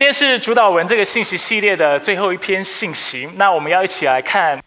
今天是主导文这个信息系列的最后一篇信息，那我们要一起来看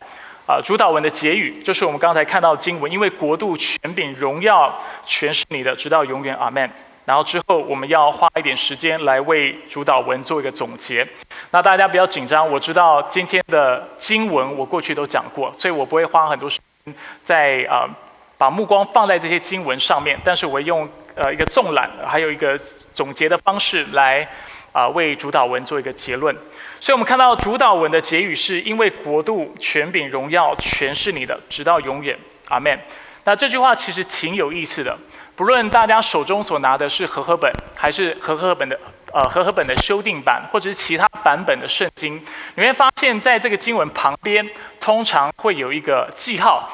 啊主导文的结语，就是我们刚才看到的经文，因为国度、权柄、荣耀全是你的，直到永远，阿门。然后之后我们要花一点时间来为主导文做一个总结。那大家不要紧张，我知道今天的经文我过去都讲过，所以我不会花很多时间在啊把目光放在这些经文上面，但是我用呃一个纵览，还有一个总结的方式来啊为主导文做一个结论。所以我们看到主导文的结语是因为国度、权柄、荣耀全是你的，直到永远，阿门。那这句话其实挺有意思的。不论大家手中所拿的是和合本，还是和合本的呃和合本的修订版，或者是其他版本的圣经，你会发现在这个经文旁边，通常会有一个记号，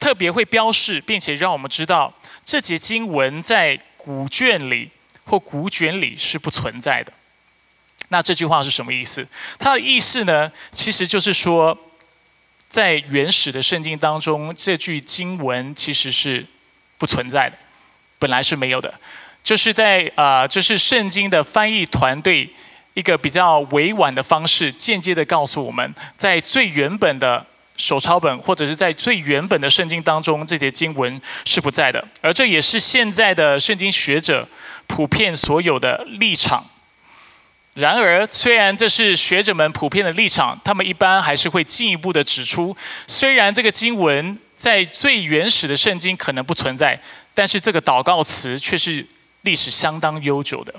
特别会标示，并且让我们知道这节经文在古卷里或古卷里是不存在的。那这句话是什么意思？它的意思呢，其实就是说，在原始的圣经当中，这句经文其实是不存在的。本来是没有的，就是在啊，就是圣经的翻译团队一个比较委婉的方式，间接的告诉我们，在最原本的手抄本或者是在最原本的圣经当中，这节经文是不在的，而这也是现在的圣经学者普遍所有的立场。然而，虽然这是学者们普遍的立场，他们一般还是会进一步的指出，虽然这个经文在最原始的圣经可能不存在。但是这个祷告词却是历史相当悠久的，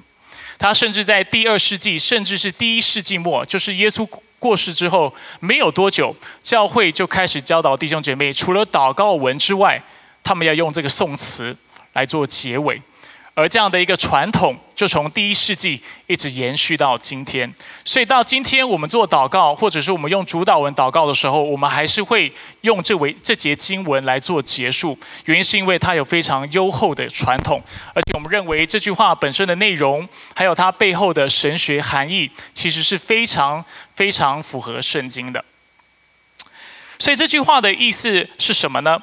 它甚至在第二世纪，甚至是第一世纪末，就是耶稣过世之后没有多久，教会就开始教导弟兄姐妹，除了祷告文之外，他们要用这个颂词来做结尾。而这样的一个传统，就从第一世纪一直延续到今天。所以到今天，我们做祷告，或者是我们用主导文祷告的时候，我们还是会用这为这节经文来做结束。原因是因为它有非常优厚的传统，而且我们认为这句话本身的内容，还有它背后的神学含义，其实是非常非常符合圣经的。所以这句话的意思是什么呢？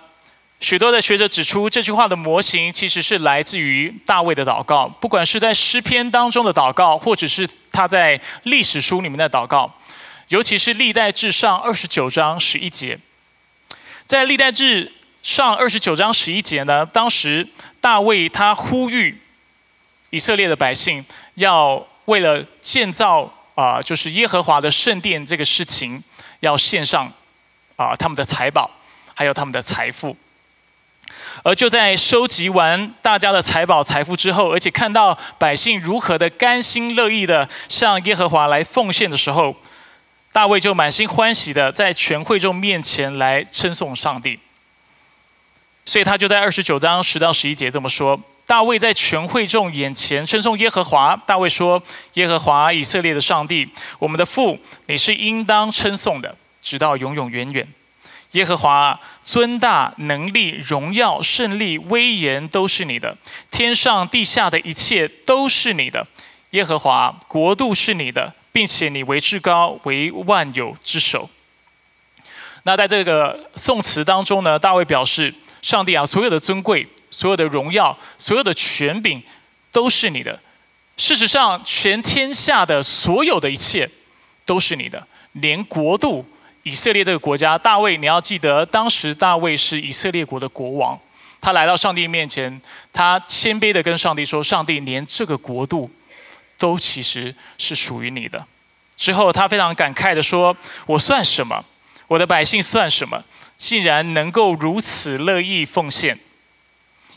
许多的学者指出，这句话的模型其实是来自于大卫的祷告，不管是在诗篇当中的祷告，或者是他在历史书里面的祷告，尤其是历代志上二十九章十一节。在历代志上二十九章十一节呢，当时大卫他呼吁以色列的百姓要为了建造啊，就是耶和华的圣殿这个事情，要献上啊他们的财宝，还有他们的财富。而就在收集完大家的财宝财富之后，而且看到百姓如何的甘心乐意的向耶和华来奉献的时候，大卫就满心欢喜的在全会众面前来称颂上帝。所以他就在二十九章十到十一节这么说：大卫在全会众眼前称颂耶和华。大卫说：“耶和华以色列的上帝，我们的父，你是应当称颂的，直到永永远远。”耶和华尊大能力荣耀胜利威严都是你的，天上地下的一切都是你的。耶和华国度是你的，并且你为至高，为万有之首。那在这个颂词当中呢，大卫表示：上帝啊，所有的尊贵、所有的荣耀、所有的权柄都是你的。事实上，全天下的所有的一切都是你的，连国度。以色列这个国家，大卫，你要记得，当时大卫是以色列国的国王，他来到上帝面前，他谦卑的跟上帝说：“上帝，连这个国度都其实是属于你的。”之后，他非常感慨的说：“我算什么？我的百姓算什么？竟然能够如此乐意奉献？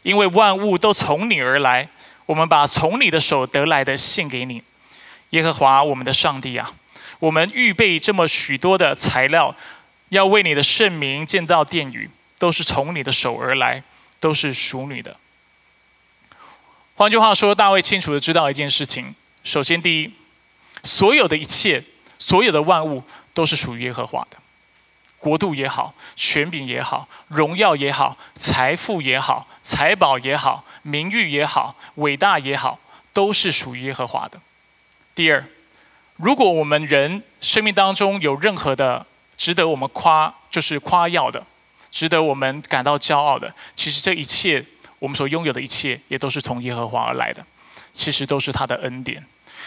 因为万物都从你而来，我们把从你的手得来的献给你，耶和华我们的上帝啊！”我们预备这么许多的材料，要为你的圣名建造殿宇，都是从你的手而来，都是属你的。换句话说，大卫清楚的知道一件事情：首先，第一，所有的一切，所有的万物，都是属于耶和华的。国度也好，权柄也好，荣耀也好，财富也好，财宝也好，名誉也好，伟大也好，都是属于耶和华的。第二。如果我们人生命当中有任何的值得我们夸，就是夸耀的，值得我们感到骄傲的，其实这一切我们所拥有的一切，也都是从耶和华而来的，其实都是他的恩典。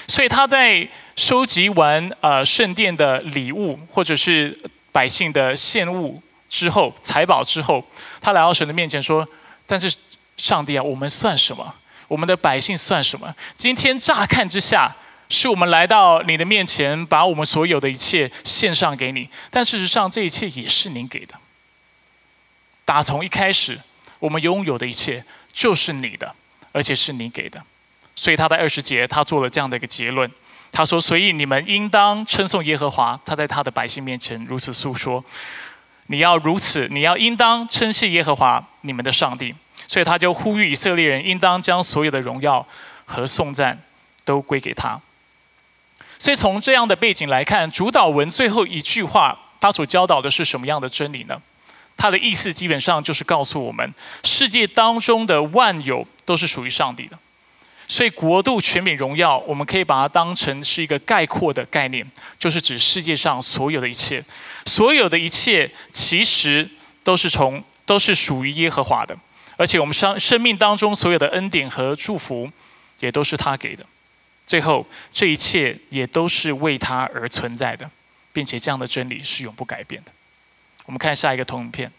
所以他在收集完呃圣殿的礼物或者是百姓的献物之后，财宝之后，他来到神的面前说：“但是上帝啊，我们算什么？我们的百姓算什么？今天乍看之下，是我们来到你的面前，把我们所有的一切献上给你。但事实上，这一切也是您给的。打从一开始，我们拥有的一切就是你的，而且是你给的。”所以他在二十节，他做了这样的一个结论。他说：“所以你们应当称颂耶和华。他在他的百姓面前如此诉说。你要如此，你要应当称谢耶和华你们的上帝。所以他就呼吁以色列人，应当将所有的荣耀和颂赞都归给他。所以从这样的背景来看，主导文最后一句话，他所教导的是什么样的真理呢？他的意思基本上就是告诉我们，世界当中的万有都是属于上帝的。”所以，国度、权柄、荣耀，我们可以把它当成是一个概括的概念，就是指世界上所有的一切，所有的一切其实都是从都是属于耶和华的，而且我们生生命当中所有的恩典和祝福，也都是他给的。最后，这一切也都是为他而存在的，并且这样的真理是永不改变的。我们看下一个投影片，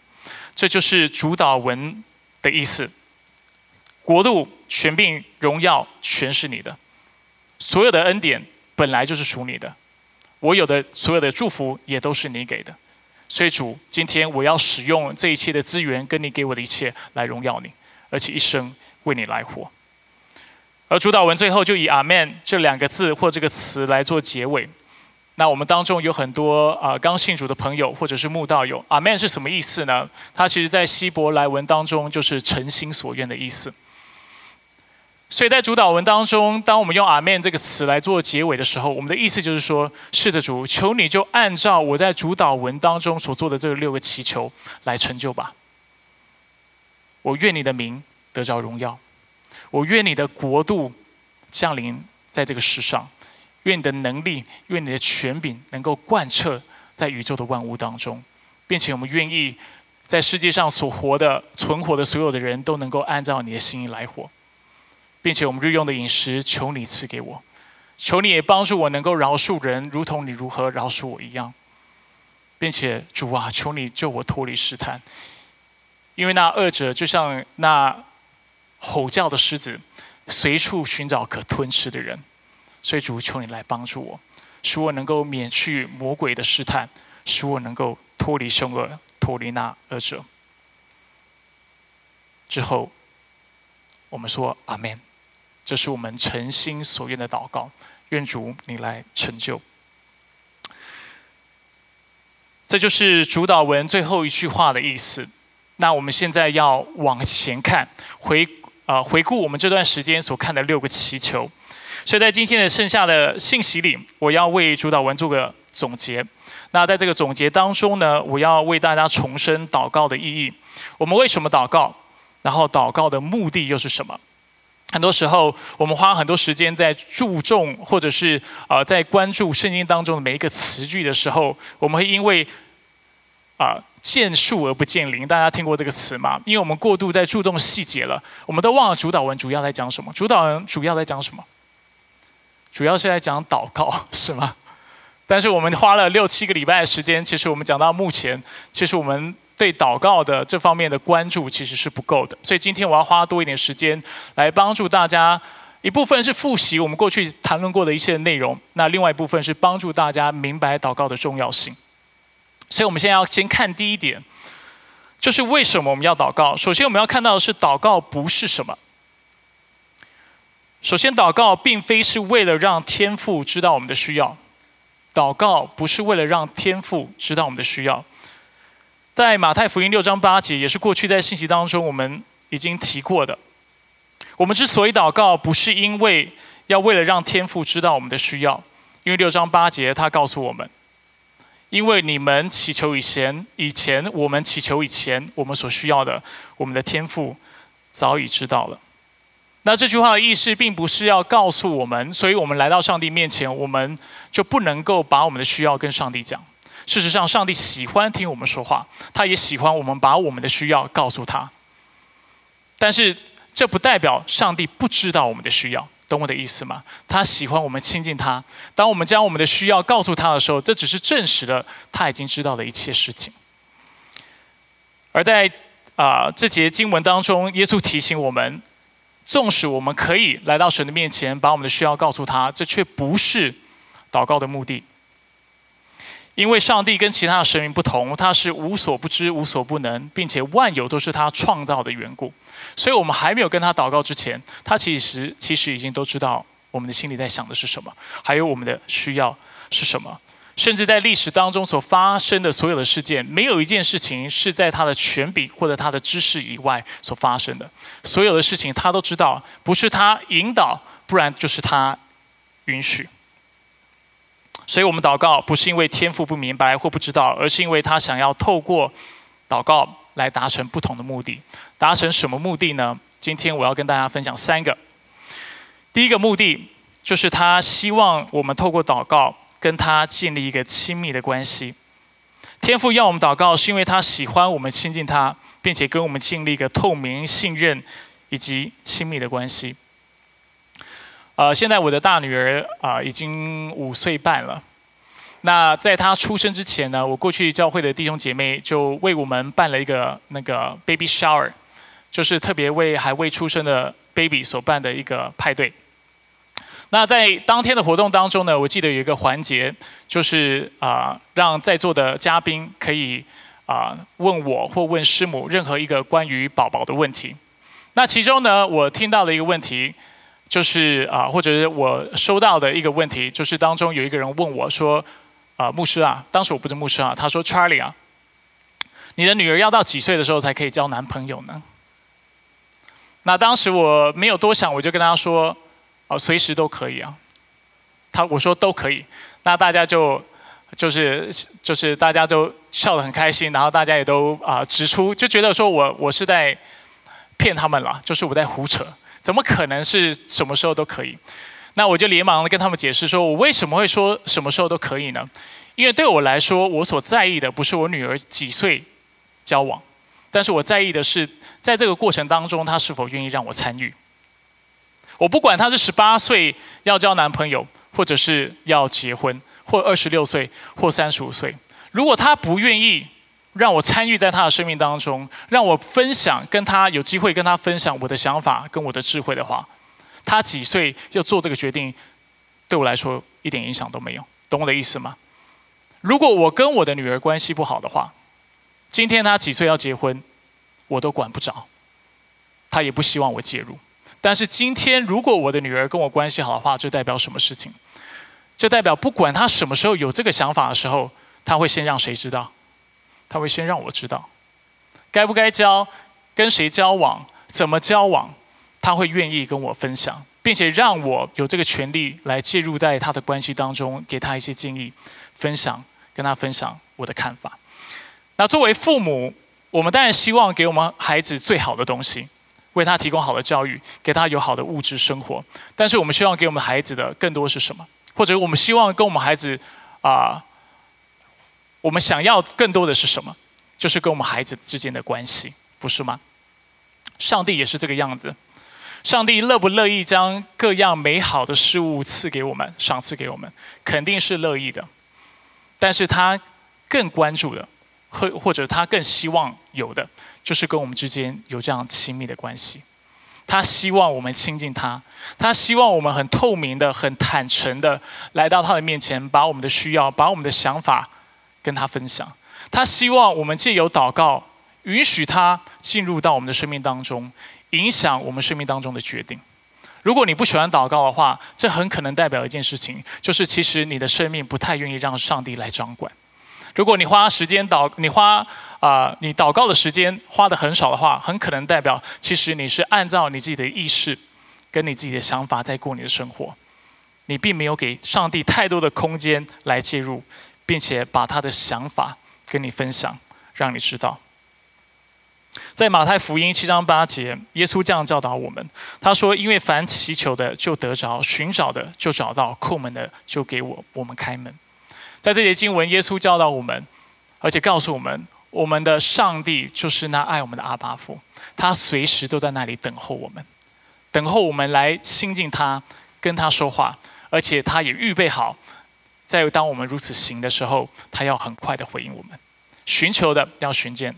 这就是主导文的意思。国度、权柄、荣耀，全是你的。所有的恩典本来就是属你的，我有的所有的祝福也都是你给的。所以主，今天我要使用这一切的资源，跟你给我的一切来荣耀你，而且一生为你来活。而主导文最后就以阿门这两个字或这个词来做结尾。那我们当中有很多啊刚信主的朋友或者是慕道友，阿门是什么意思呢？它其实在希伯来文当中就是诚心所愿的意思。所以在主导文当中，当我们用“阿门”这个词来做结尾的时候，我们的意思就是说：是的，主，求你就按照我在主导文当中所做的这六个祈求来成就吧。我愿你的名得着荣耀，我愿你的国度降临在这个世上，愿你的能力、愿你的权柄能够贯彻在宇宙的万物当中，并且我们愿意在世界上所活的、存活的所有的人都能够按照你的心意来活。并且我们日用的饮食，求你赐给我，求你也帮助我能够饶恕人，如同你如何饶恕我一样。并且主啊，求你救我脱离试探，因为那二者就像那吼叫的狮子，随处寻找可吞吃的人。所以主，求你来帮助我，使我能够免去魔鬼的试探，使我能够脱离凶恶，脱离那恶者。之后，我们说阿门。这是我们诚心所愿的祷告，愿主你来成就。这就是主导文最后一句话的意思。那我们现在要往前看，回啊回顾我们这段时间所看的六个祈求。所以在今天的剩下的信息里，我要为主导文做个总结。那在这个总结当中呢，我要为大家重申祷告的意义。我们为什么祷告？然后祷告的目的又是什么？很多时候，我们花很多时间在注重，或者是啊，在关注圣经当中的每一个词句的时候，我们会因为啊见树而不见林。大家听过这个词吗？因为我们过度在注重细节了，我们都忘了主导文主要在讲什么。主导文主要在讲什么？主要是在讲祷告，是吗？但是我们花了六七个礼拜的时间，其实我们讲到目前，其实我们。对祷告的这方面的关注其实是不够的，所以今天我要花多一点时间来帮助大家。一部分是复习我们过去谈论过的一些内容，那另外一部分是帮助大家明白祷告的重要性。所以，我们现在要先看第一点，就是为什么我们要祷告。首先，我们要看到的是祷告不是什么。首先，祷告并非是为了让天父知道我们的需要，祷告不是为了让天父知道我们的需要。在马太福音六章八节，也是过去在信息当中我们已经提过的。我们之所以祷告，不是因为要为了让天父知道我们的需要，因为六章八节他告诉我们，因为你们祈求以前，以前我们祈求以前我们所需要的，我们的天赋早已知道了。那这句话的意思，并不是要告诉我们，所以我们来到上帝面前，我们就不能够把我们的需要跟上帝讲。事实上，上帝喜欢听我们说话，他也喜欢我们把我们的需要告诉他。但是，这不代表上帝不知道我们的需要，懂我的意思吗？他喜欢我们亲近他。当我们将我们的需要告诉他的时候，这只是证实了他已经知道的一切事情。而在啊这节经文当中，耶稣提醒我们，纵使我们可以来到神的面前，把我们的需要告诉他，这却不是祷告的目的。因为上帝跟其他的神明不同，他是无所不知、无所不能，并且万有都是他创造的缘故。所以，我们还没有跟他祷告之前，他其实其实已经都知道我们的心里在想的是什么，还有我们的需要是什么。甚至在历史当中所发生的所有的事件，没有一件事情是在他的权柄或者他的知识以外所发生的。所有的事情他都知道，不是他引导，不然就是他允许。所以我们祷告不是因为天父不明白或不知道，而是因为他想要透过祷告来达成不同的目的。达成什么目的呢？今天我要跟大家分享三个。第一个目的就是他希望我们透过祷告跟他建立一个亲密的关系。天父要我们祷告，是因为他喜欢我们亲近他，并且跟我们建立一个透明、信任以及亲密的关系。呃，现在我的大女儿啊，已经五岁半了。那在她出生之前呢，我过去教会的弟兄姐妹就为我们办了一个那个 baby shower，就是特别为还未出生的 baby 所办的一个派对。那在当天的活动当中呢，我记得有一个环节，就是啊，让在座的嘉宾可以啊问我或问师母任何一个关于宝宝的问题。那其中呢，我听到了一个问题。就是啊，或者是我收到的一个问题，就是当中有一个人问我说：“啊，牧师啊，当时我不是牧师啊，他说，Charlie 啊，你的女儿要到几岁的时候才可以交男朋友呢？”那当时我没有多想，我就跟他说：“哦，随时都可以啊。”他我说都可以，那大家就就是就是大家都笑得很开心，然后大家也都啊指出，就觉得说我我是在骗他们了，就是我在胡扯。怎么可能是什么时候都可以？那我就连忙的跟他们解释说，我为什么会说什么时候都可以呢？因为对我来说，我所在意的不是我女儿几岁交往，但是我在意的是，在这个过程当中，她是否愿意让我参与。我不管她是十八岁要交男朋友，或者是要结婚，或二十六岁，或三十五岁，如果她不愿意。让我参与在他的生命当中，让我分享，跟他有机会跟他分享我的想法跟我的智慧的话，他几岁就做这个决定，对我来说一点影响都没有，懂我的意思吗？如果我跟我的女儿关系不好的话，今天他几岁要结婚，我都管不着，他也不希望我介入。但是今天如果我的女儿跟我关系好的话，这代表什么事情？这代表不管他什么时候有这个想法的时候，他会先让谁知道？他会先让我知道，该不该交，跟谁交往，怎么交往，他会愿意跟我分享，并且让我有这个权利来介入在他的关系当中，给他一些建议，分享，跟他分享我的看法。那作为父母，我们当然希望给我们孩子最好的东西，为他提供好的教育，给他有好的物质生活。但是我们希望给我们孩子的更多是什么？或者我们希望跟我们孩子啊？我们想要更多的是什么？就是跟我们孩子之间的关系，不是吗？上帝也是这个样子。上帝乐不乐意将各样美好的事物赐给我们，赏赐给我们，肯定是乐意的。但是他更关注的，或或者他更希望有的，就是跟我们之间有这样亲密的关系。他希望我们亲近他，他希望我们很透明的、很坦诚的来到他的面前，把我们的需要、把我们的想法。跟他分享，他希望我们借由祷告，允许他进入到我们的生命当中，影响我们生命当中的决定。如果你不喜欢祷告的话，这很可能代表一件事情，就是其实你的生命不太愿意让上帝来掌管。如果你花时间祷，你花啊，你祷告的时间花的很少的话，很可能代表其实你是按照你自己的意识，跟你自己的想法在过你的生活，你并没有给上帝太多的空间来介入。并且把他的想法跟你分享，让你知道。在马太福音七章八节，耶稣这样教导我们：他说，因为凡祈求的就得着，寻找的就找到，叩门的就给我我们开门。在这节经文，耶稣教导我们，而且告诉我们，我们的上帝就是那爱我们的阿巴父，他随时都在那里等候我们，等候我们来亲近他，跟他说话，而且他也预备好，在当我们如此行的时候，他要很快的回应我们。寻求的要寻见，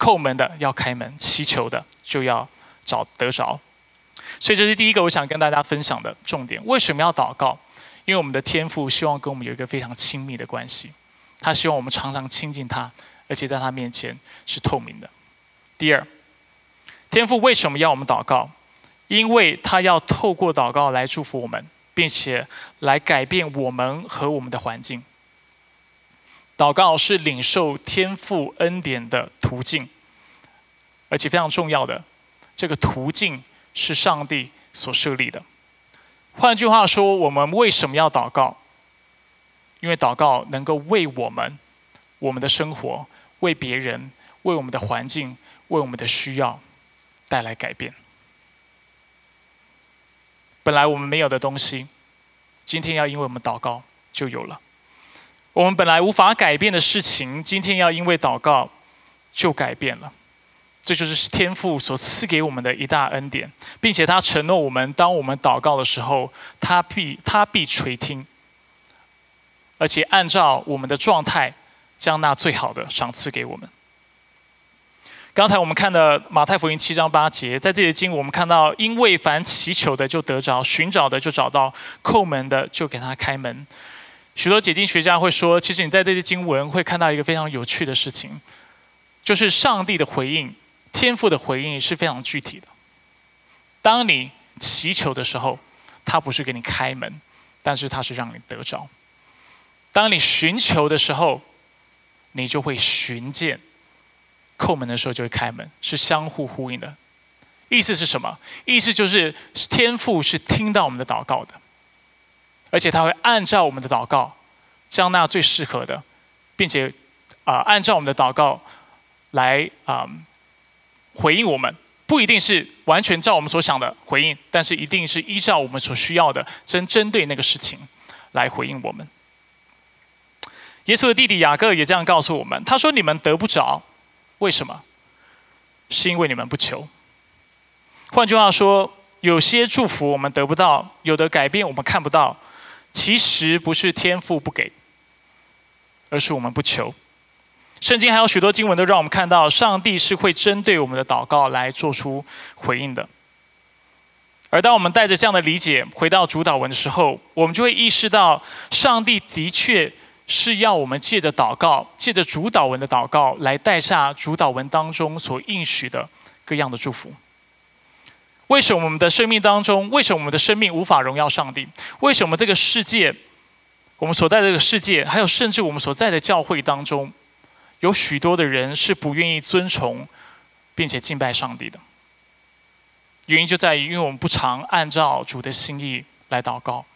叩门的要开门，祈求的就要找得着。所以这是第一个我想跟大家分享的重点。为什么要祷告？因为我们的天父希望跟我们有一个非常亲密的关系，他希望我们常常亲近他，而且在他面前是透明的。第二，天父为什么要我们祷告？因为他要透过祷告来祝福我们，并且来改变我们和我们的环境。祷告是领受天赋恩典的途径，而且非常重要的，这个途径是上帝所设立的。换句话说，我们为什么要祷告？因为祷告能够为我们、我们的生活、为别人、为我们的环境、为我们的需要带来改变。本来我们没有的东西，今天要因为我们祷告就有了。我们本来无法改变的事情，今天要因为祷告就改变了。这就是天父所赐给我们的一大恩典，并且他承诺我们，当我们祷告的时候，他必他必垂听，而且按照我们的状态，将那最好的赏赐给我们。刚才我们看的马太福音七章八节，在这里经我们看到，因为凡祈求的就得着，寻找的就找到，叩门的就给他开门。许多解经学家会说，其实你在这些经文会看到一个非常有趣的事情，就是上帝的回应、天赋的回应是非常具体的。当你祈求的时候，他不是给你开门，但是他是让你得着；当你寻求的时候，你就会寻见；叩门的时候就会开门，是相互呼应的。意思是什么？意思就是天赋是听到我们的祷告的。而且他会按照我们的祷告，将那最适合的，并且啊，按照我们的祷告来啊回应我们，不一定是完全照我们所想的回应，但是一定是依照我们所需要的，针针对那个事情来回应我们。耶稣的弟弟雅各也这样告诉我们，他说：“你们得不着，为什么？是因为你们不求。”换句话说，有些祝福我们得不到，有的改变我们看不到。其实不是天赋不给，而是我们不求。圣经还有许多经文都让我们看到，上帝是会针对我们的祷告来做出回应的。而当我们带着这样的理解回到主导文的时候，我们就会意识到，上帝的确是要我们借着祷告，借着主导文的祷告，来带下主导文当中所应许的各样的祝福。为什么我们的生命当中，为什么我们的生命无法荣耀上帝？为什么这个世界，我们所在这个世界，还有甚至我们所在的教会当中，有许多的人是不愿意尊崇并且敬拜上帝的？原因就在于，因为我们不常按照主的心意来祷告，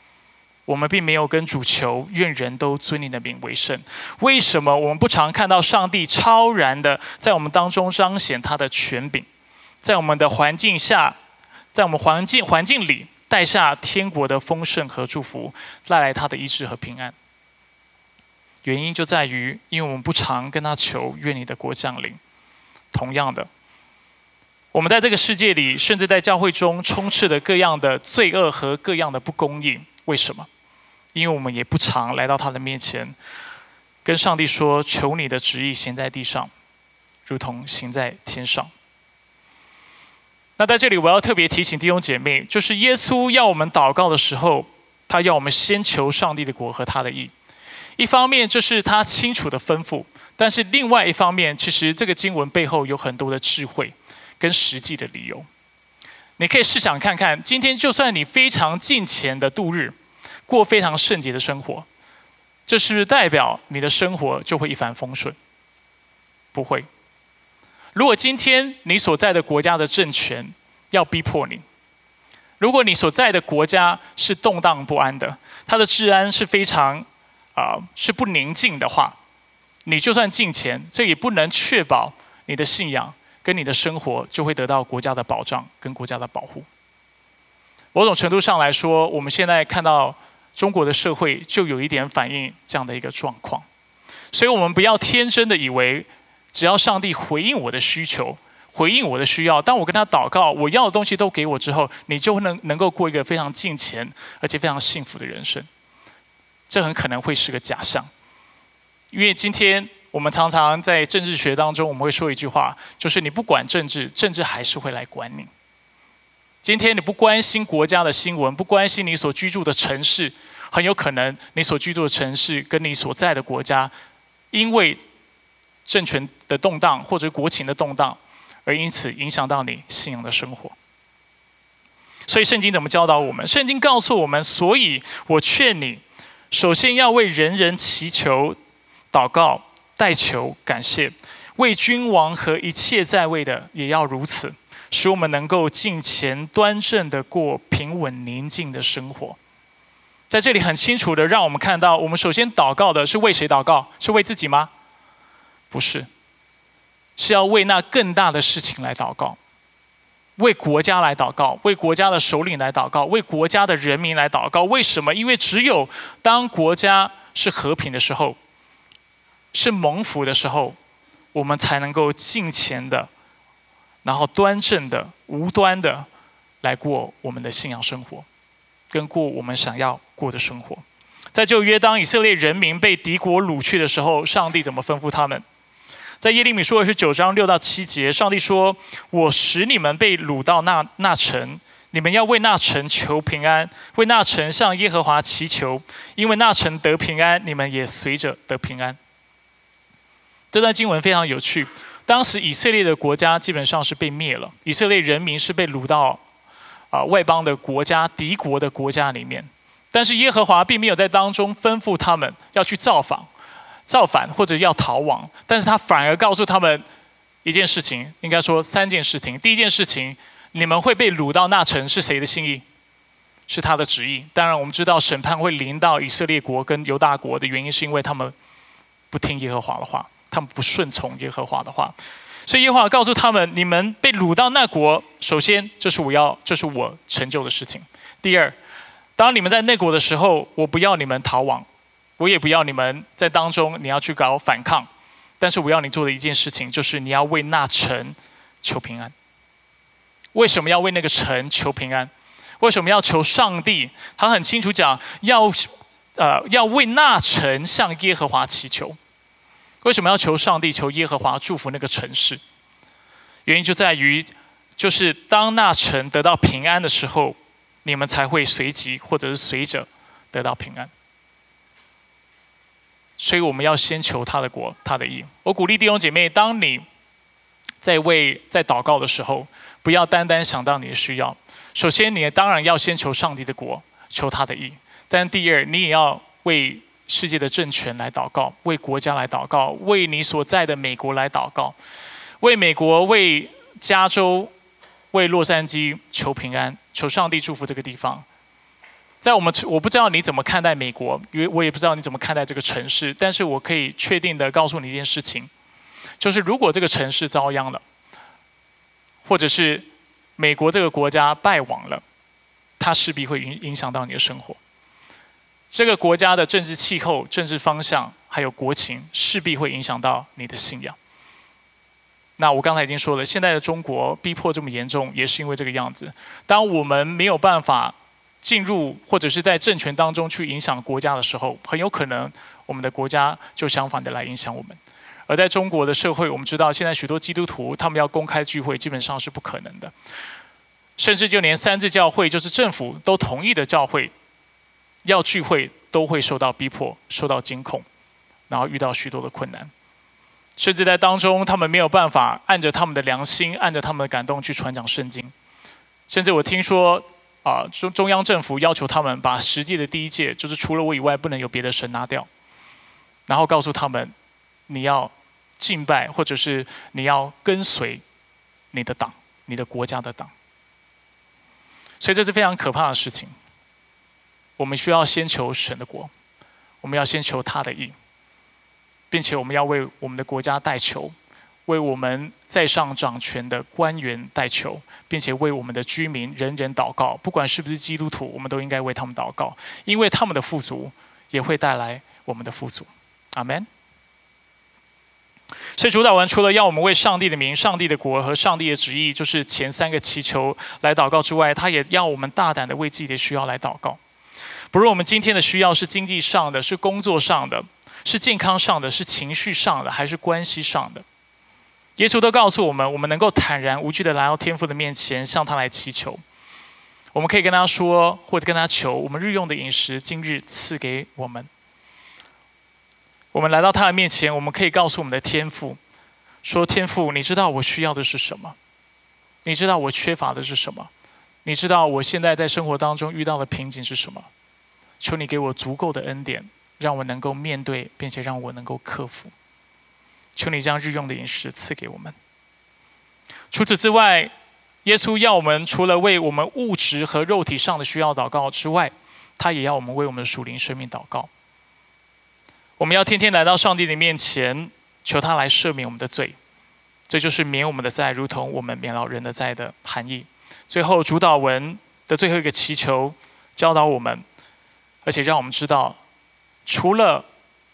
我们并没有跟主求愿人都尊你的名为圣。为什么我们不常看到上帝超然的在我们当中彰显他的权柄，在我们的环境下？在我们环境环境里带下天国的丰盛和祝福，带来他的医治和平安。原因就在于，因为我们不常跟他求愿你的国降临。同样的，我们在这个世界里，甚至在教会中，充斥着各样的罪恶和各样的不公义。为什么？因为我们也不常来到他的面前，跟上帝说：“求你的旨意行在地上，如同行在天上。”那在这里，我要特别提醒弟兄姐妹，就是耶稣要我们祷告的时候，他要我们先求上帝的国和他的意。一方面，这是他清楚的吩咐；但是另外一方面，其实这个经文背后有很多的智慧跟实际的理由。你可以试想看看，今天就算你非常近前的度日，过非常圣洁的生活，这是不是代表你的生活就会一帆风顺？不会。如果今天你所在的国家的政权要逼迫你，如果你所在的国家是动荡不安的，它的治安是非常啊是不宁静的话，你就算进钱，这也不能确保你的信仰跟你的生活就会得到国家的保障跟国家的保护。某种程度上来说，我们现在看到中国的社会就有一点反映这样的一个状况，所以我们不要天真的以为。只要上帝回应我的需求，回应我的需要，当我跟他祷告，我要的东西都给我之后，你就能能够过一个非常敬虔而且非常幸福的人生。这很可能会是个假象，因为今天我们常常在政治学当中，我们会说一句话，就是你不管政治，政治还是会来管你。今天你不关心国家的新闻，不关心你所居住的城市，很有可能你所居住的城市跟你所在的国家，因为政权的动荡或者国情的动荡。而因此影响到你信仰的生活。所以圣经怎么教导我们？圣经告诉我们：，所以我劝你，首先要为人人祈求、祷告、代求、感谢；为君王和一切在位的也要如此，使我们能够敬虔端正的过平稳宁静的生活。在这里很清楚的让我们看到，我们首先祷告的是为谁祷告？是为自己吗？不是。是要为那更大的事情来祷告，为国家来祷告，为国家的首领来祷告，为国家的人民来祷告。为什么？因为只有当国家是和平的时候，是蒙福的时候，我们才能够尽前的，然后端正的、无端的来过我们的信仰生活，跟过我们想要过的生活。在旧约，当以色列人民被敌国掳去的时候，上帝怎么吩咐他们？在耶利米书二十九章六到七节，上帝说：“我使你们被掳到那那城，你们要为那城求平安，为那城向耶和华祈求，因为那城得平安，你们也随着得平安。”这段经文非常有趣。当时以色列的国家基本上是被灭了，以色列人民是被掳到啊外邦的国家、敌国的国家里面，但是耶和华并没有在当中吩咐他们要去造访。造反或者要逃亡，但是他反而告诉他们一件事情，应该说三件事情。第一件事情，你们会被掳到那城是谁的心意？是他的旨意。当然，我们知道审判会临到以色列国跟犹大国的原因，是因为他们不听耶和华的话，他们不顺从耶和华的话。所以耶和华告诉他们，你们被掳到那国，首先这是我要，这是我成就的事情。第二，当你们在那国的时候，我不要你们逃亡。我也不要你们在当中，你要去搞反抗，但是我要你做的一件事情，就是你要为那城求平安。为什么要为那个城求平安？为什么要求上帝？他很清楚讲，要呃要为那城向耶和华祈求。为什么要求上帝求耶和华祝福那个城市？原因就在于，就是当那城得到平安的时候，你们才会随即或者是随着得到平安。所以我们要先求他的国，他的义。我鼓励弟兄姐妹，当你在为在祷告的时候，不要单单想到你的需要。首先，你当然要先求上帝的国，求他的义。但第二，你也要为世界的政权来祷告，为国家来祷告，为你所在的美国来祷告，为美国、为加州、为洛杉矶求平安，求上帝祝福这个地方。在我们，我不知道你怎么看待美国，因为我也不知道你怎么看待这个城市。但是我可以确定的告诉你一件事情，就是如果这个城市遭殃了，或者是美国这个国家败亡了，它势必会影影响到你的生活。这个国家的政治气候、政治方向还有国情，势必会影响到你的信仰。那我刚才已经说了，现在的中国逼迫这么严重，也是因为这个样子。当我们没有办法。进入或者是在政权当中去影响国家的时候，很有可能我们的国家就相反的来影响我们。而在中国的社会，我们知道现在许多基督徒他们要公开聚会基本上是不可能的，甚至就连三字教会，就是政府都同意的教会，要聚会都会受到逼迫、受到监控，然后遇到许多的困难，甚至在当中他们没有办法按着他们的良心、按着他们的感动去传讲圣经，甚至我听说。啊，中中央政府要求他们把实际的第一届，就是除了我以外不能有别的神拿掉，然后告诉他们，你要敬拜或者是你要跟随你的党、你的国家的党，所以这是非常可怕的事情。我们需要先求神的国，我们要先求他的意，并且我们要为我们的国家代求。为我们在上掌权的官员代求，并且为我们的居民人人祷告。不管是不是基督徒，我们都应该为他们祷告，因为他们的富足也会带来我们的富足。阿门。所以主祷文除了要我们为上帝的名、上帝的国和上帝的旨意，就是前三个祈求来祷告之外，他也要我们大胆的为自己的需要来祷告。不论我们今天的需要是经济上的、是工作上的、是健康上的、是情绪上的，还是关系上的，耶稣都告诉我们，我们能够坦然无惧的来到天父的面前，向他来祈求。我们可以跟他说，或者跟他求，我们日用的饮食，今日赐给我们。我们来到他的面前，我们可以告诉我们的天父，说：“天父，你知道我需要的是什么？你知道我缺乏的是什么？你知道我现在在生活当中遇到的瓶颈是什么？求你给我足够的恩典，让我能够面对，并且让我能够克服。求你将日用的饮食赐给我们。除此之外，耶稣要我们除了为我们物质和肉体上的需要祷告之外，他也要我们为我们的属灵生命祷告。”我们要天天来到上帝的面前，求他来赦免我们的罪，这就是免我们的债，如同我们免老人的债的含义。最后，主导文的最后一个祈求，教导我们，而且让我们知道，除了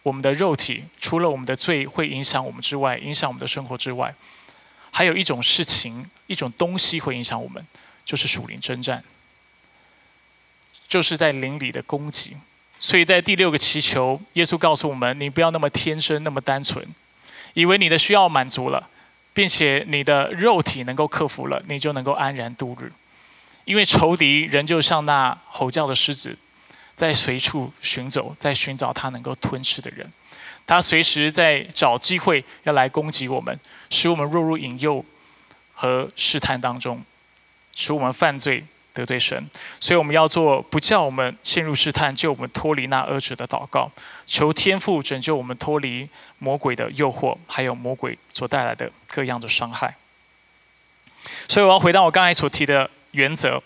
我们的肉体，除了我们的罪会影响我们之外，影响我们的生活之外，还有一种事情，一种东西会影响我们，就是属灵征战，就是在灵里的攻击。所以在第六个祈求，耶稣告诉我们：你不要那么天真，那么单纯，以为你的需要满足了，并且你的肉体能够克服了，你就能够安然度日。因为仇敌仍旧像那吼叫的狮子，在随处寻走，在寻找他能够吞噬的人。他随时在找机会要来攻击我们，使我们落入引诱和试探当中，使我们犯罪。得罪神，所以我们要做不叫我们陷入试探、救我们脱离那恶者的祷告，求天父拯救我们脱离魔鬼的诱惑，还有魔鬼所带来的各样的伤害。所以我要回到我刚才所提的原则，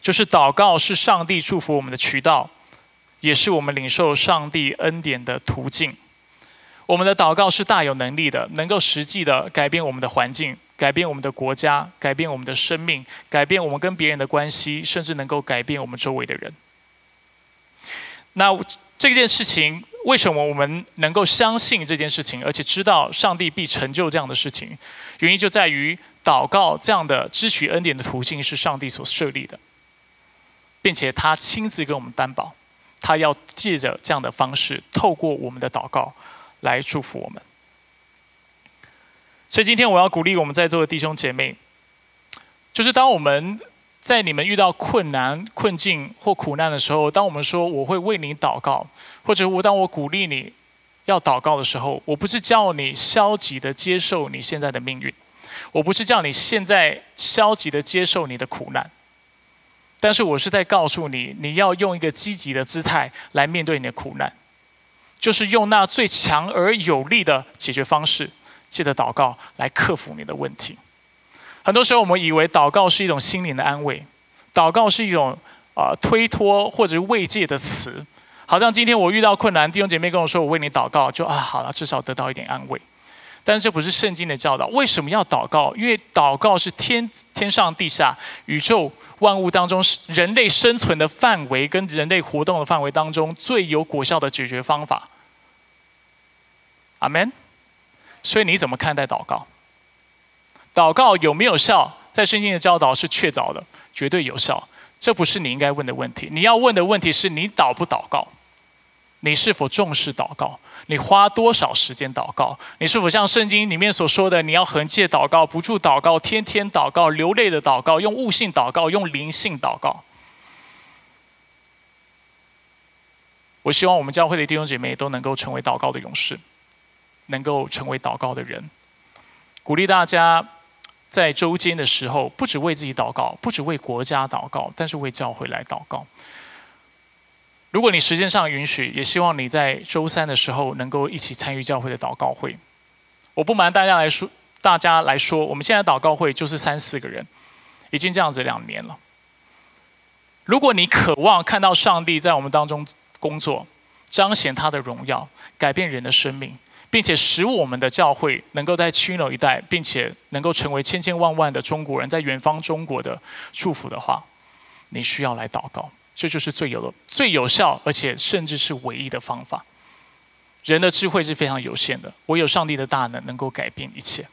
就是祷告是上帝祝福我们的渠道，也是我们领受上帝恩典的途径。我们的祷告是大有能力的，能够实际的改变我们的环境。改变我们的国家，改变我们的生命，改变我们跟别人的关系，甚至能够改变我们周围的人。那这件事情，为什么我们能够相信这件事情，而且知道上帝必成就这样的事情？原因就在于祷告这样的支取恩典的途径是上帝所设立的，并且他亲自给我们担保，他要借着这样的方式，透过我们的祷告来祝福我们。所以今天我要鼓励我们在座的弟兄姐妹，就是当我们在你们遇到困难、困境或苦难的时候，当我们说我会为你祷告，或者我当我鼓励你要祷告的时候，我不是叫你消极的接受你现在的命运，我不是叫你现在消极的接受你的苦难，但是我是在告诉你，你要用一个积极的姿态来面对你的苦难，就是用那最强而有力的解决方式。借着祷告来克服你的问题。很多时候，我们以为祷告是一种心灵的安慰，祷告是一种啊推脱或者是慰藉的词。好像今天我遇到困难，弟兄姐妹跟我说我为你祷告，就啊好了，至少得到一点安慰。但这不是圣经的教导。为什么要祷告？因为祷告是天天上地下宇宙万物当中人类生存的范围跟人类活动的范围当中最有果效的解决方法。阿门。所以你怎么看待祷告？祷告有没有效？在圣经的教导是确凿的，绝对有效。这不是你应该问的问题。你要问的问题是你祷不祷告？你是否重视祷告？你花多少时间祷告？你是否像圣经里面所说的，你要横切祷告、不住祷告、天天祷告、流泪的祷告、用悟性祷告、用灵性祷告？我希望我们教会的弟兄姐妹都能够成为祷告的勇士。能够成为祷告的人，鼓励大家在周间的时候，不只为自己祷告，不只为国家祷告，但是为教会来祷告。如果你时间上允许，也希望你在周三的时候能够一起参与教会的祷告会。我不瞒大家来说，大家来说，我们现在祷告会就是三四个人，已经这样子两年了。如果你渴望看到上帝在我们当中工作，彰显他的荣耀，改变人的生命。并且使我们的教会能够在区纽一带，并且能够成为千千万万的中国人在远方中国的祝福的话，你需要来祷告，这就是最有、最有效，而且甚至是唯一的方法。人的智慧是非常有限的，唯有上帝的大能能够改变一切。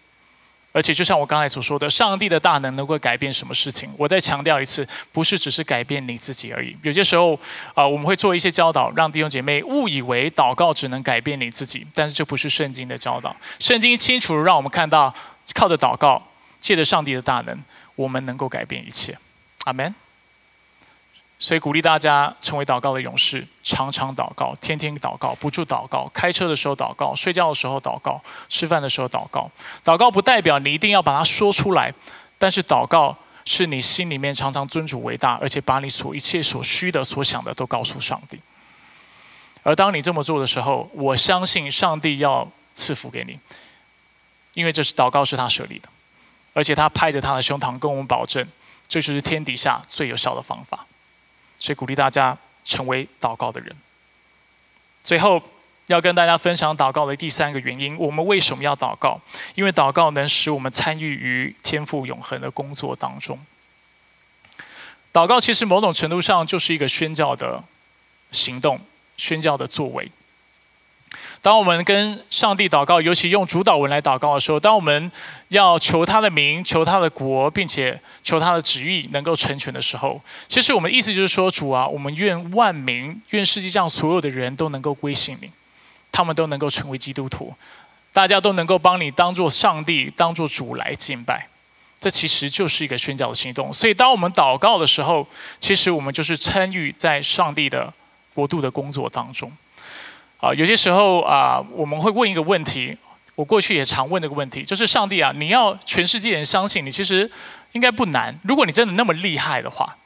而且，就像我刚才所说的，上帝的大能能够改变什么事情？我再强调一次，不是只是改变你自己而已。有些时候，啊，我们会做一些教导，让弟兄姐妹误以为祷告只能改变你自己，但是这不是圣经的教导。圣经清楚让我们看到，靠着祷告，借着上帝的大能，我们能够改变一切。阿门。所以鼓励大家成为祷告的勇士，常常祷告，天天祷告，不住祷告。开车的时候祷告，睡觉的时候祷告，吃饭的时候祷告。祷告不代表你一定要把它说出来，但是祷告是你心里面常常尊主为大，而且把你所一切所需的、所想的都告诉上帝。而当你这么做的时候，我相信上帝要赐福给你，因为这是祷告是他设立的，而且他拍着他的胸膛跟我们保证，这就是天底下最有效的方法。所以鼓励大家成为祷告的人。最后要跟大家分享祷告的第三个原因：我们为什么要祷告？因为祷告能使我们参与于天赋永恒的工作当中。祷告其实某种程度上就是一个宣教的行动，宣教的作为。当我们跟上帝祷告，尤其用主导文来祷告的时候，当我们要求他的名、求他的国，并且求他的旨意能够成全的时候，其实我们的意思就是说，主啊，我们愿万民、愿世界上所有的人都能够归信你，他们都能够成为基督徒，大家都能够帮你当做上帝、当做主来敬拜。这其实就是一个宣教的行动。所以，当我们祷告的时候，其实我们就是参与在上帝的国度的工作当中。啊，有些时候啊，我们会问一个问题，我过去也常问这个问题，就是上帝啊，你要全世界人相信你，其实应该不难。如果你真的那么厉害的话，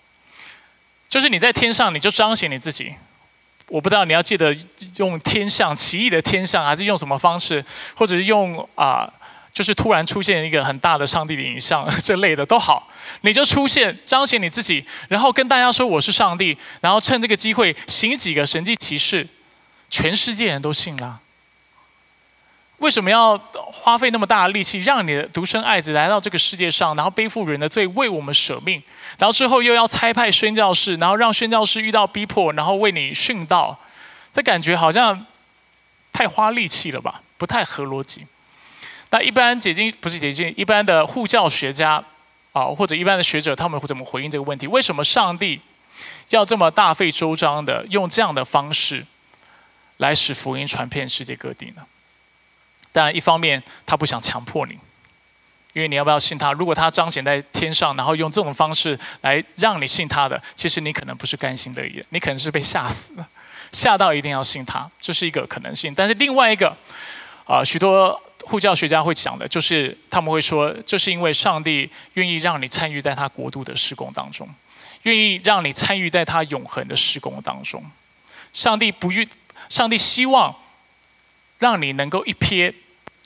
就是你在天上，你就彰显你自己。我不知道你要记得用天象、奇异的天象，还是用什么方式，或者是用啊，就是突然出现一个很大的上帝的影像 这类的都好，你就出现彰显你自己，然后跟大家说我是上帝，然后趁这个机会行几个神迹奇事。全世界人都信了，为什么要花费那么大的力气，让你的独生爱子来到这个世界上，然后背负人的罪，为我们舍命，然后之后又要差派宣教士，然后让宣教士遇到逼迫，然后为你殉道，这感觉好像太花力气了吧？不太合逻辑。那一般解经不是解经，一般的护教学家啊，或者一般的学者，他们会怎么回应这个问题？为什么上帝要这么大费周章的用这样的方式？来使福音传遍世界各地呢？当然，一方面他不想强迫你，因为你要不要信他？如果他彰显在天上，然后用这种方式来让你信他的，其实你可能不是甘心乐意，你可能是被吓死的，吓到一定要信他，这是一个可能性。但是另外一个，啊，许多护教学家会讲的，就是他们会说，这是因为上帝愿意让你参与在他国度的施工当中，愿意让你参与在他永恒的施工当中。上帝不愿。上帝希望让你能够一瞥，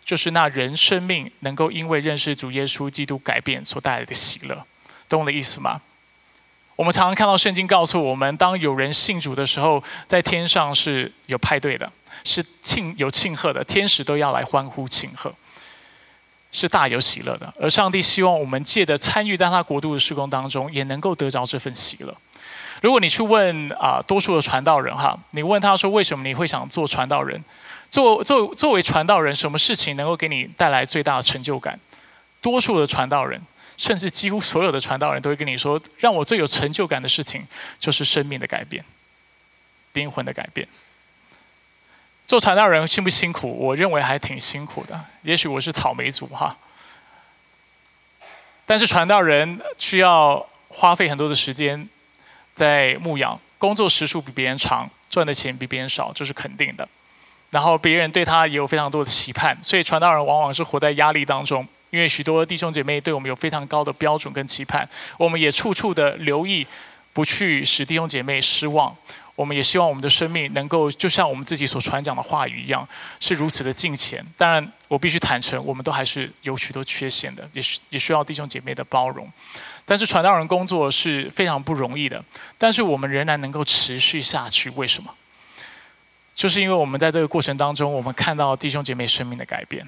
就是那人生命能够因为认识主耶稣基督改变所带来的喜乐，懂我的意思吗？我们常常看到圣经告诉我们，当有人信主的时候，在天上是有派对的，是庆有庆贺的，天使都要来欢呼庆贺，是大有喜乐的。而上帝希望我们借着参与在他国度的施工当中，也能够得着这份喜乐。如果你去问啊，多数的传道人哈，你问他说为什么你会想做传道人？作作作为传道人，什么事情能够给你带来最大的成就感？多数的传道人，甚至几乎所有的传道人都会跟你说，让我最有成就感的事情就是生命的改变，灵魂的改变。做传道人辛不辛苦？我认为还挺辛苦的。也许我是草莓族哈，但是传道人需要花费很多的时间。在牧养，工作时数比别人长，赚的钱比别人少，这是肯定的。然后别人对他也有非常多的期盼，所以传道人往往是活在压力当中，因为许多弟兄姐妹对我们有非常高的标准跟期盼，我们也处处的留意，不去使弟兄姐妹失望。我们也希望我们的生命能够就像我们自己所传讲的话语一样，是如此的敬虔。当然，我必须坦诚，我们都还是有许多缺陷的，也需也需要弟兄姐妹的包容。但是传道人工作是非常不容易的，但是我们仍然能够持续下去。为什么？就是因为我们在这个过程当中，我们看到弟兄姐妹生命的改变。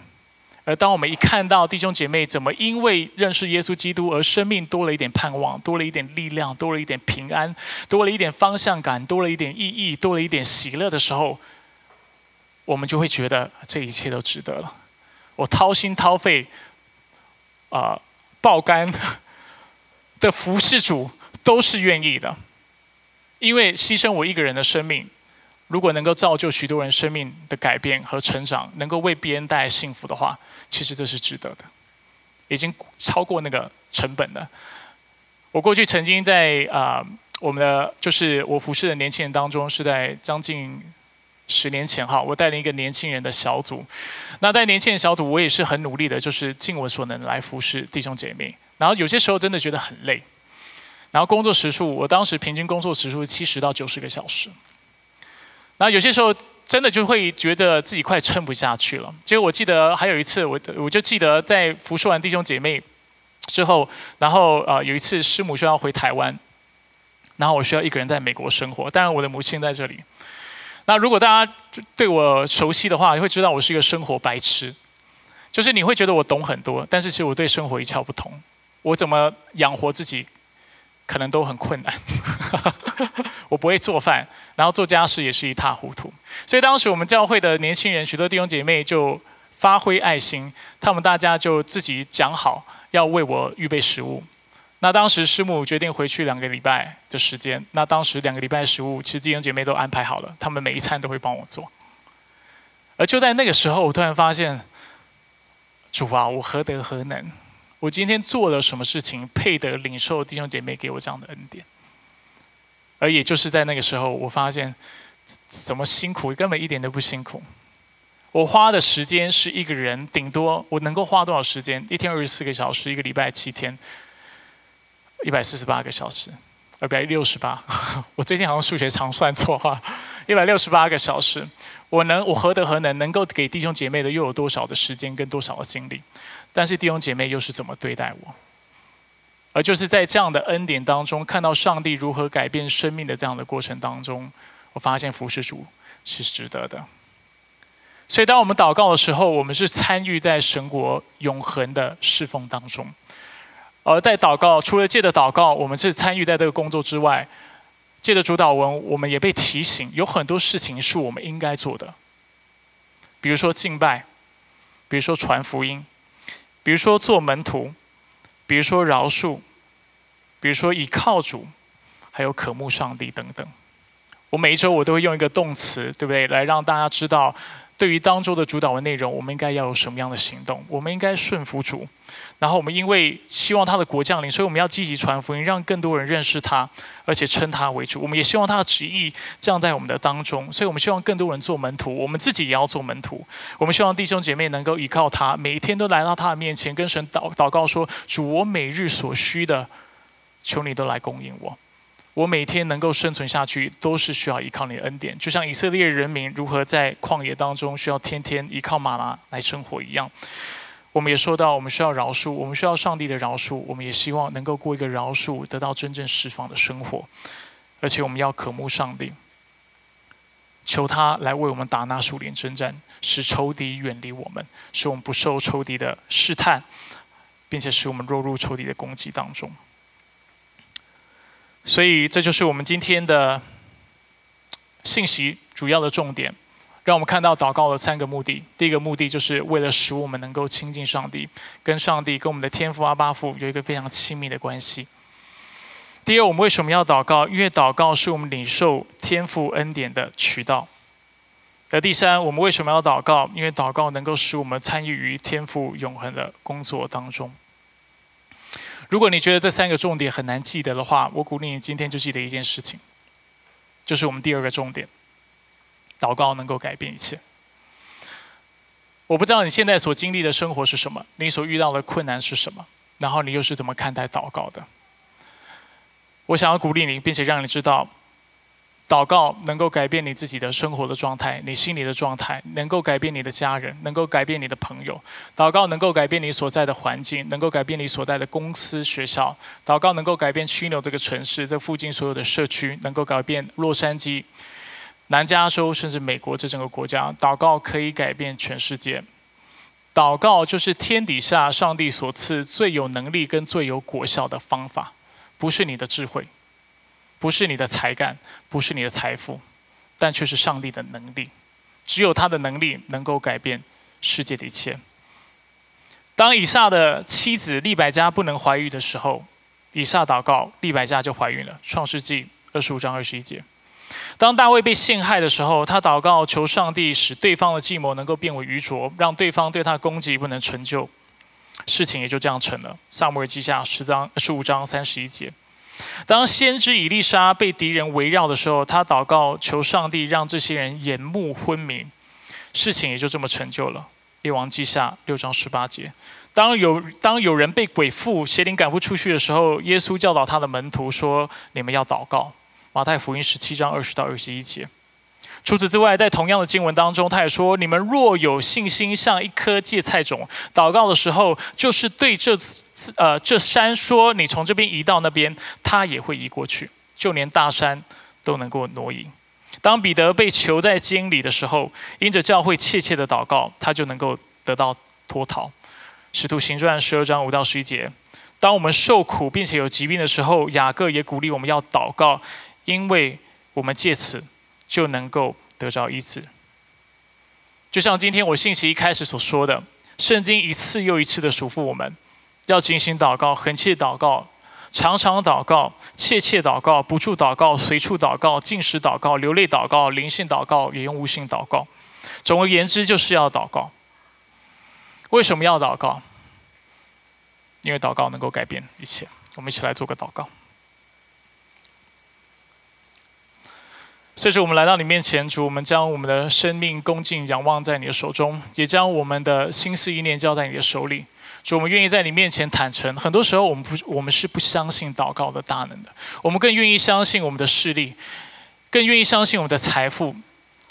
而当我们一看到弟兄姐妹怎么因为认识耶稣基督而生命多了一点盼望，多了一点力量，多了一点平安，多了一点方向感，多了一点意义，多了一点喜乐的时候，我们就会觉得这一切都值得了。我掏心掏肺，啊，爆肝的服侍主都是愿意的，因为牺牲我一个人的生命，如果能够造就许多人生命的改变和成长，能够为别人带来幸福的话，其实这是值得的，已经超过那个成本了。我过去曾经在啊，我们的就是我服侍的年轻人当中，是在将近。十年前哈，我带领一个年轻人的小组。那在年轻人小组，我也是很努力的，就是尽我所能来服侍弟兄姐妹。然后有些时候真的觉得很累。然后工作时数，我当时平均工作时数七十到九十个小时。然后有些时候真的就会觉得自己快撑不下去了。结果我记得还有一次，我我就记得在服侍完弟兄姐妹之后，然后呃有一次师母需要回台湾，然后我需要一个人在美国生活。当然我的母亲在这里。那如果大家对我熟悉的话，会知道我是一个生活白痴，就是你会觉得我懂很多，但是其实我对生活一窍不通。我怎么养活自己，可能都很困难。我不会做饭，然后做家事也是一塌糊涂。所以当时我们教会的年轻人，许多弟兄姐妹就发挥爱心，他们大家就自己讲好要为我预备食物。那当时师母决定回去两个礼拜的时间。那当时两个礼拜的食物，其实弟兄姐妹都安排好了，他们每一餐都会帮我做。而就在那个时候，我突然发现，主啊，我何德何能？我今天做了什么事情，配得领受弟兄姐妹给我这样的恩典？而也就是在那个时候，我发现，怎么辛苦根本一点都不辛苦。我花的时间是一个人，顶多我能够花多少时间？一天二十四个小时，一个礼拜七天。一百四十八个小时，二百六十八。我最近好像数学常算错哈，一百六十八个小时，我能，我何德何能，能够给弟兄姐妹的又有多少的时间跟多少的精力？但是弟兄姐妹又是怎么对待我？而就是在这样的恩典当中，看到上帝如何改变生命的这样的过程当中，我发现服侍主是值得的。所以当我们祷告的时候，我们是参与在神国永恒的侍奉当中。而在祷告，除了借着祷告，我们是参与在这个工作之外，借着主导文，我们也被提醒，有很多事情是我们应该做的。比如说敬拜，比如说传福音，比如说做门徒，比如说饶恕，比如说倚靠主，还有渴慕上帝等等。我每一周我都会用一个动词，对不对？来让大家知道。对于当周的主导文内容，我们应该要有什么样的行动？我们应该顺服主，然后我们因为希望他的国降临，所以我们要积极传福音，让更多人认识他，而且称他为主。我们也希望他的旨意降在我们的当中，所以我们希望更多人做门徒，我们自己也要做门徒。我们希望弟兄姐妹能够依靠他，每一天都来到他的面前，跟神祷祷告说：“主，我每日所需的，求你都来供应我。”我每天能够生存下去，都是需要依靠你的恩典，就像以色列人民如何在旷野当中需要天天依靠玛拿来生活一样。我们也说到，我们需要饶恕，我们需要上帝的饶恕，我们也希望能够过一个饶恕、得到真正释放的生活。而且我们要渴慕上帝，求他来为我们打那树林征战，使仇敌远离我们，使我们不受仇敌的试探，并且使我们落入仇敌的攻击当中。所以，这就是我们今天的信息主要的重点，让我们看到祷告的三个目的。第一个目的就是为了使我们能够亲近上帝，跟上帝、跟我们的天父阿巴父有一个非常亲密的关系。第二，我们为什么要祷告？因为祷告是我们领受天父恩典的渠道。而第三，我们为什么要祷告？因为祷告能够使我们参与于天父永恒的工作当中。如果你觉得这三个重点很难记得的话，我鼓励你今天就记得一件事情，就是我们第二个重点：祷告能够改变一切。我不知道你现在所经历的生活是什么，你所遇到的困难是什么，然后你又是怎么看待祷告的？我想要鼓励你，并且让你知道。祷告能够改变你自己的生活的状态，你心里的状态，能够改变你的家人，能够改变你的朋友。祷告能够改变你所在的环境，能够改变你所在的公司、学校。祷告能够改变区纽这个城市，这附近所有的社区，能够改变洛杉矶、南加州，甚至美国这整个国家。祷告可以改变全世界。祷告就是天底下上帝所赐最有能力跟最有果效的方法，不是你的智慧。不是你的才干，不是你的财富，但却是上帝的能力。只有他的能力能够改变世界的一切。当以撒的妻子利百加不能怀孕的时候，以撒祷告，利百加就怀孕了。创世纪二十五章二十一节。当大卫被陷害的时候，他祷告求上帝使对方的计谋能够变为愚拙，让对方对他攻击不能成就。事情也就这样成了。萨母尔记下十章十五章三十一节。当先知以利沙被敌人围绕的时候，他祷告求上帝让这些人眼目昏迷，事情也就这么成就了。列王记下六章十八节。当有当有人被鬼附邪灵赶不出去的时候，耶稣教导他的门徒说：“你们要祷告。”马太福音十七章二十到二十一节。除此之外，在同样的经文当中，他也说：“你们若有信心，像一颗芥菜种，祷告的时候，就是对这呃这山说：你从这边移到那边，它也会移过去，就连大山都能够挪移。”当彼得被囚在监里的时候，因着教会切切的祷告，他就能够得到脱逃。使徒行传十二章五到十一节。当我们受苦并且有疾病的时候，雅各也鼓励我们要祷告，因为我们借此。就能够得着医治。就像今天我信息一开始所说的，圣经一次又一次的嘱咐我们，要进行祷告、恒切祷告、常常祷告、切切祷告、不住祷告、随处祷告、进食祷告、流泪祷告、灵性祷告，也用无性祷告。总而言之，就是要祷告。为什么要祷告？因为祷告能够改变一切。我们一起来做个祷告。所以说，我们来到你面前，主，我们将我们的生命恭敬仰望在你的手中，也将我们的心思意念交在你的手里。主，我们愿意在你面前坦诚。很多时候，我们不，我们是不相信祷告的大能的。我们更愿意相信我们的势力，更愿意相信我们的财富，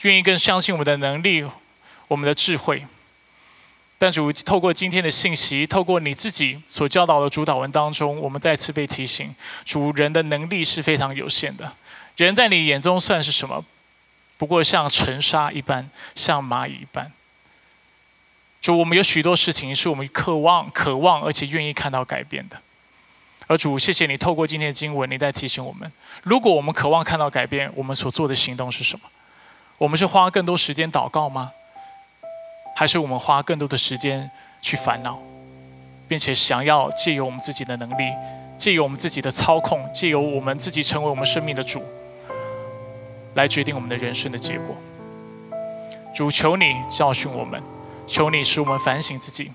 愿意更相信我们的能力、我们的智慧。但主，透过今天的信息，透过你自己所教导的主导文当中，我们再次被提醒：主人的能力是非常有限的。人在你眼中算是什么？不过像尘沙一般，像蚂蚁一般。主，我们有许多事情是我们渴望、渴望而且愿意看到改变的。而主，谢谢你透过今天的经文，你在提醒我们：如果我们渴望看到改变，我们所做的行动是什么？我们是花更多时间祷告吗？还是我们花更多的时间去烦恼，并且想要借由我们自己的能力，借由我们自己的操控，借由我们自己成为我们生命的主？来决定我们的人生的结果。主求你教训我们，求你使我们反省自己，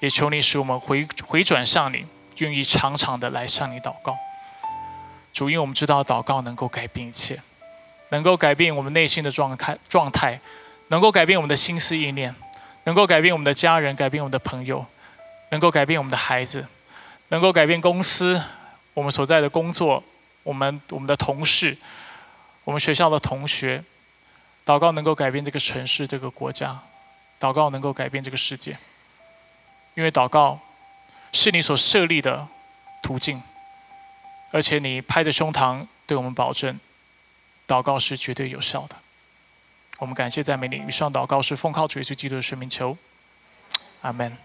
也求你使我们回回转向你，愿意常常的来向你祷告。主，因为我们知道祷告能够改变一切，能够改变我们内心的状态状态，能够改变我们的心思意念，能够改变我们的家人，改变我们的朋友，能够改变我们的孩子，能够改变公司，我们所在的工作，我们我们的同事。我们学校的同学，祷告能够改变这个城市、这个国家，祷告能够改变这个世界。因为祷告是你所设立的途径，而且你拍着胸膛对我们保证，祷告是绝对有效的。我们感谢赞美你，以上祷告是奉靠主耶稣基督的圣名求，阿门。